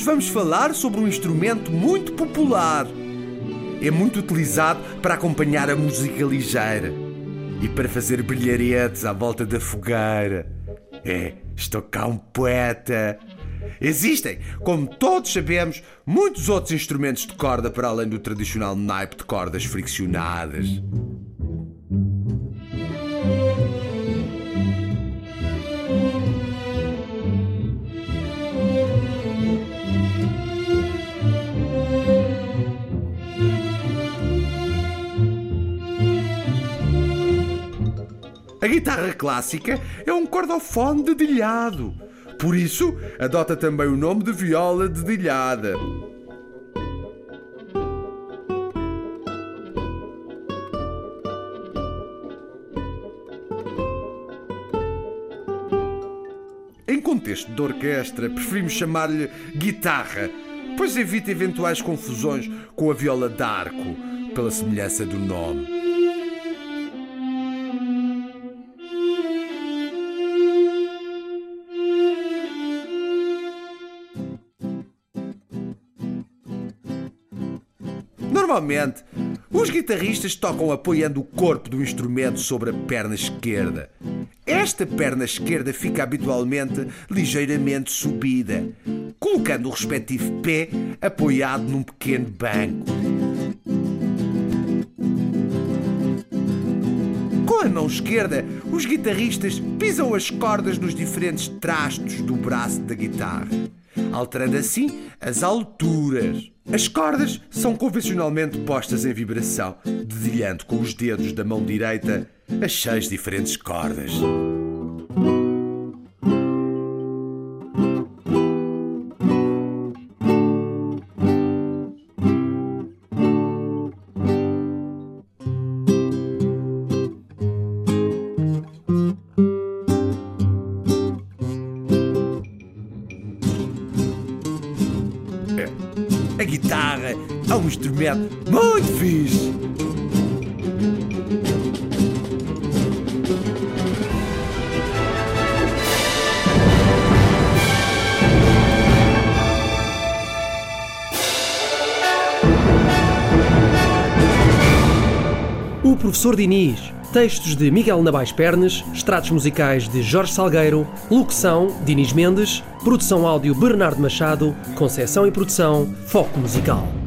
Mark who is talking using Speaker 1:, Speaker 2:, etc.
Speaker 1: vamos falar sobre um instrumento muito popular. É muito utilizado para acompanhar a música ligeira e para fazer brilharetes à volta da fogueira. É, estou cá um poeta. Existem, como todos sabemos, muitos outros instrumentos de corda para além do tradicional naipe de cordas friccionadas. A guitarra clássica é um cordofone dedilhado. Por isso, adota também o nome de viola dedilhada. Em contexto de orquestra, preferimos chamar-lhe guitarra, pois evita eventuais confusões com a viola d'arco, pela semelhança do nome. Normalmente, os guitarristas tocam apoiando o corpo do instrumento sobre a perna esquerda. Esta perna esquerda fica habitualmente ligeiramente subida, colocando o respectivo pé apoiado num pequeno banco. Com a mão esquerda, os guitarristas pisam as cordas nos diferentes trastos do braço da guitarra, alterando assim as alturas. As cordas são convencionalmente postas em vibração, dedilhando com os dedos da mão direita as seis diferentes cordas. A guitarra é um instrumento muito fixe.
Speaker 2: O Professor Diniz, textos de Miguel Nabais Pernes, extratos musicais de Jorge Salgueiro, locução Diniz Mendes, produção áudio Bernardo Machado, conceção e produção Foco Musical.